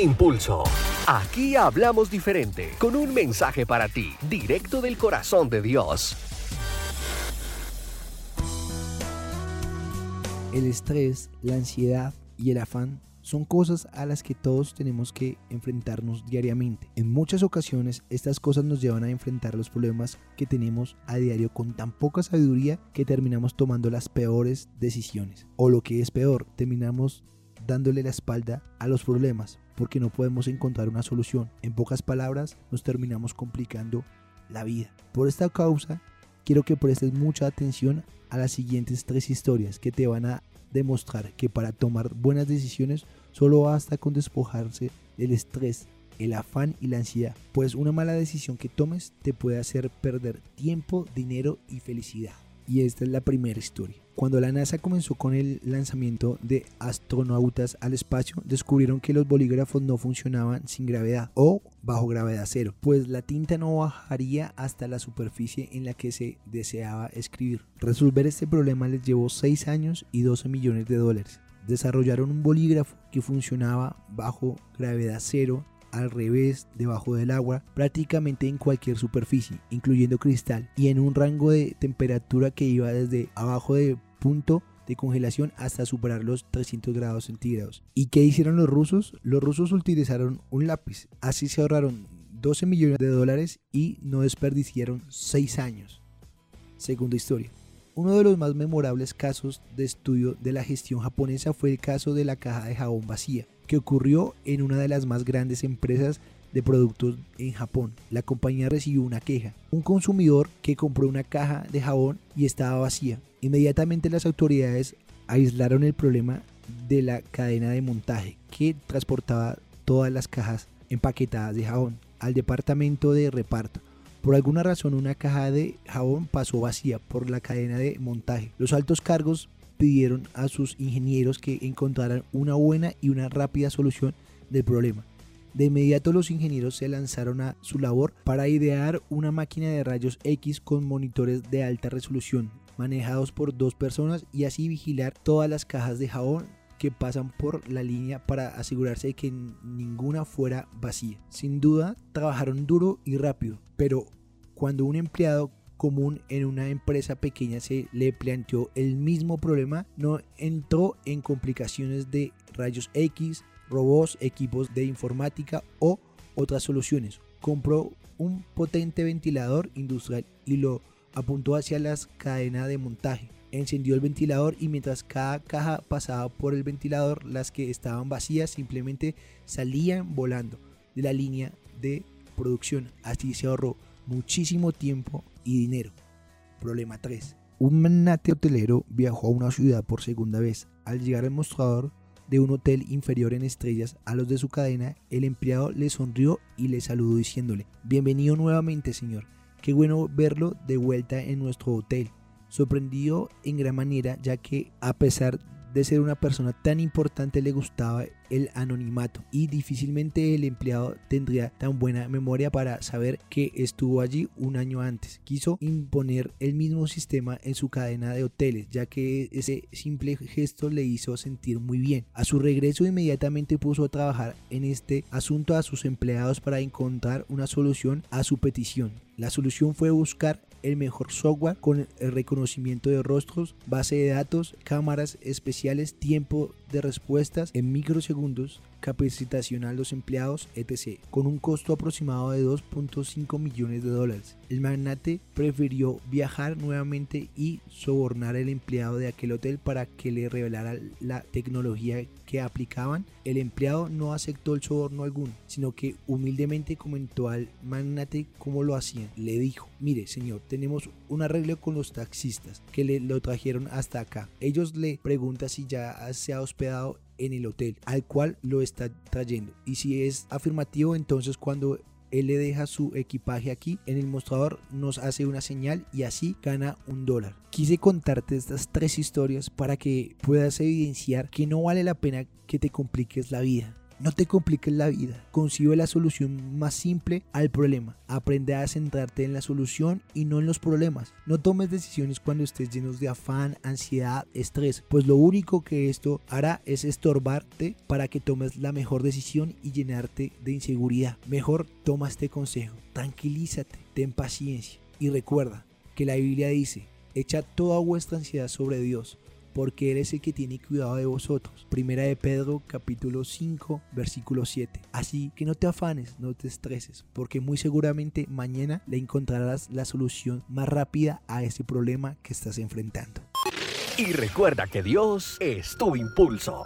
Impulso. Aquí hablamos diferente, con un mensaje para ti, directo del corazón de Dios. El estrés, la ansiedad y el afán son cosas a las que todos tenemos que enfrentarnos diariamente. En muchas ocasiones estas cosas nos llevan a enfrentar los problemas que tenemos a diario con tan poca sabiduría que terminamos tomando las peores decisiones. O lo que es peor, terminamos dándole la espalda a los problemas porque no podemos encontrar una solución. En pocas palabras, nos terminamos complicando la vida. Por esta causa, quiero que prestes mucha atención a las siguientes tres historias que te van a demostrar que para tomar buenas decisiones solo basta con despojarse del estrés, el afán y la ansiedad, pues una mala decisión que tomes te puede hacer perder tiempo, dinero y felicidad. Y esta es la primera historia. Cuando la NASA comenzó con el lanzamiento de astronautas al espacio, descubrieron que los bolígrafos no funcionaban sin gravedad o bajo gravedad cero, pues la tinta no bajaría hasta la superficie en la que se deseaba escribir. Resolver este problema les llevó 6 años y 12 millones de dólares. Desarrollaron un bolígrafo que funcionaba bajo gravedad cero al revés, debajo del agua, prácticamente en cualquier superficie, incluyendo cristal, y en un rango de temperatura que iba desde abajo de punto de congelación hasta superar los 300 grados centígrados. ¿Y qué hicieron los rusos? Los rusos utilizaron un lápiz, así se ahorraron 12 millones de dólares y no desperdiciaron 6 años. Segunda historia. Uno de los más memorables casos de estudio de la gestión japonesa fue el caso de la caja de jabón vacía, que ocurrió en una de las más grandes empresas de productos en Japón. La compañía recibió una queja. Un consumidor que compró una caja de jabón y estaba vacía. Inmediatamente las autoridades aislaron el problema de la cadena de montaje que transportaba todas las cajas empaquetadas de jabón al departamento de reparto. Por alguna razón una caja de jabón pasó vacía por la cadena de montaje. Los altos cargos pidieron a sus ingenieros que encontraran una buena y una rápida solución del problema. De inmediato los ingenieros se lanzaron a su labor para idear una máquina de rayos X con monitores de alta resolución, manejados por dos personas y así vigilar todas las cajas de jabón que pasan por la línea para asegurarse de que ninguna fuera vacía. Sin duda, trabajaron duro y rápido, pero cuando un empleado común en una empresa pequeña se le planteó el mismo problema, no entró en complicaciones de rayos X, robots, equipos de informática o otras soluciones. Compró un potente ventilador industrial y lo apuntó hacia la cadena de montaje. Encendió el ventilador y mientras cada caja pasaba por el ventilador, las que estaban vacías simplemente salían volando de la línea de producción. Así se ahorró muchísimo tiempo dinero. Problema 3. Un magnate hotelero viajó a una ciudad por segunda vez. Al llegar al mostrador de un hotel inferior en estrellas a los de su cadena, el empleado le sonrió y le saludó diciéndole, Bienvenido nuevamente, señor. Qué bueno verlo de vuelta en nuestro hotel. Sorprendido en gran manera ya que a pesar de ser una persona tan importante le gustaba el anonimato y difícilmente el empleado tendría tan buena memoria para saber que estuvo allí un año antes. Quiso imponer el mismo sistema en su cadena de hoteles, ya que ese simple gesto le hizo sentir muy bien. A su regreso inmediatamente puso a trabajar en este asunto a sus empleados para encontrar una solución a su petición. La solución fue buscar el mejor software con el reconocimiento de rostros, base de datos, cámaras especiales, tiempo de respuestas en microsegundos, capacitación a los empleados, etc., con un costo aproximado de 2.5 millones de dólares. El magnate prefirió viajar nuevamente y sobornar al empleado de aquel hotel para que le revelara la tecnología que aplicaban. El empleado no aceptó el soborno alguno, sino que humildemente comentó al magnate cómo lo hacían. Le dijo, mire señor, tenemos un arreglo con los taxistas que le lo trajeron hasta acá. Ellos le preguntan si ya se ha en el hotel al cual lo está trayendo. Y si es afirmativo, entonces cuando él le deja su equipaje aquí en el mostrador nos hace una señal y así gana un dólar quise contarte estas tres historias para que puedas evidenciar que no vale la pena que te compliques la vida No te compliques la vida. Concibe la solución más simple al problema. Aprende a centrarte en la solución y no en los problemas. No tomes decisiones cuando estés llenos de afán, ansiedad, estrés, pues lo único que esto hará es estorbarte para que tomes la mejor decisión y llenarte de inseguridad. Mejor toma este consejo. Tranquilízate, ten paciencia y recuerda que la Biblia dice, echa toda vuestra ansiedad sobre Dios porque eres el que tiene cuidado de vosotros. Primera de Pedro capítulo 5 versículo 7. Así que no te afanes, no te estreses, porque muy seguramente mañana le encontrarás la solución más rápida a ese problema que estás enfrentando. Y recuerda que Dios es tu impulso.